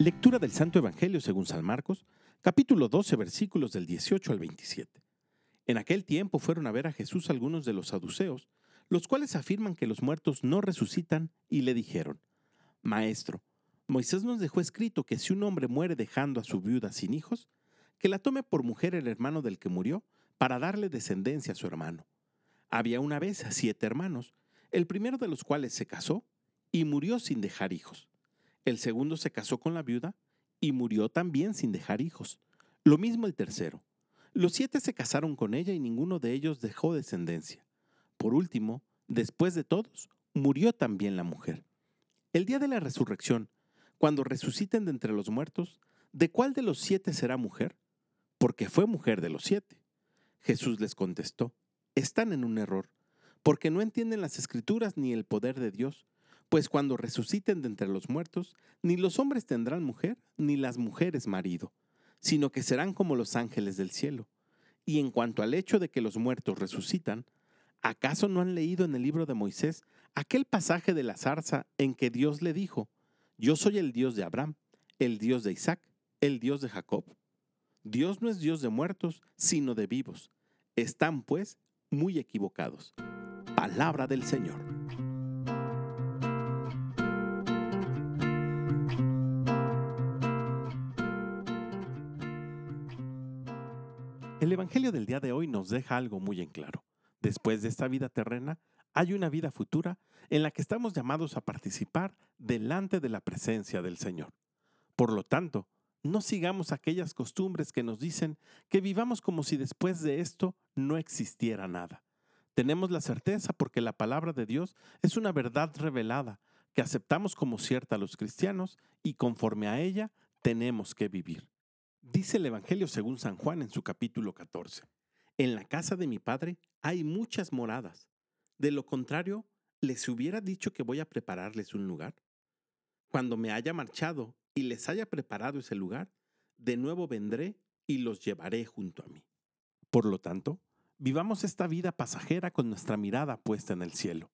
Lectura del Santo Evangelio según San Marcos, capítulo 12, versículos del 18 al 27. En aquel tiempo fueron a ver a Jesús algunos de los saduceos, los cuales afirman que los muertos no resucitan, y le dijeron, Maestro, Moisés nos dejó escrito que si un hombre muere dejando a su viuda sin hijos, que la tome por mujer el hermano del que murió, para darle descendencia a su hermano. Había una vez siete hermanos, el primero de los cuales se casó y murió sin dejar hijos. El segundo se casó con la viuda y murió también sin dejar hijos. Lo mismo el tercero. Los siete se casaron con ella y ninguno de ellos dejó descendencia. Por último, después de todos, murió también la mujer. El día de la resurrección, cuando resuciten de entre los muertos, ¿de cuál de los siete será mujer? Porque fue mujer de los siete. Jesús les contestó, están en un error, porque no entienden las escrituras ni el poder de Dios pues cuando resuciten de entre los muertos, ni los hombres tendrán mujer, ni las mujeres marido, sino que serán como los ángeles del cielo. Y en cuanto al hecho de que los muertos resucitan, ¿acaso no han leído en el libro de Moisés aquel pasaje de la zarza en que Dios le dijo, Yo soy el Dios de Abraham, el Dios de Isaac, el Dios de Jacob? Dios no es Dios de muertos, sino de vivos. Están, pues, muy equivocados. Palabra del Señor. El Evangelio del día de hoy nos deja algo muy en claro. Después de esta vida terrena, hay una vida futura en la que estamos llamados a participar delante de la presencia del Señor. Por lo tanto, no sigamos aquellas costumbres que nos dicen que vivamos como si después de esto no existiera nada. Tenemos la certeza porque la palabra de Dios es una verdad revelada que aceptamos como cierta a los cristianos y conforme a ella tenemos que vivir. Dice el Evangelio según San Juan en su capítulo 14. En la casa de mi Padre hay muchas moradas. De lo contrario, les hubiera dicho que voy a prepararles un lugar. Cuando me haya marchado y les haya preparado ese lugar, de nuevo vendré y los llevaré junto a mí. Por lo tanto, vivamos esta vida pasajera con nuestra mirada puesta en el cielo.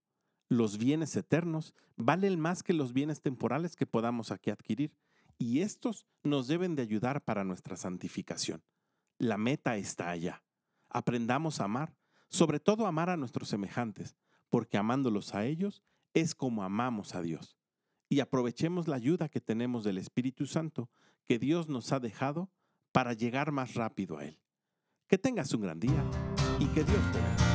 Los bienes eternos valen más que los bienes temporales que podamos aquí adquirir y estos nos deben de ayudar para nuestra santificación. La meta está allá. Aprendamos a amar, sobre todo amar a nuestros semejantes, porque amándolos a ellos es como amamos a Dios. Y aprovechemos la ayuda que tenemos del Espíritu Santo que Dios nos ha dejado para llegar más rápido a Él. Que tengas un gran día y que Dios te bendiga.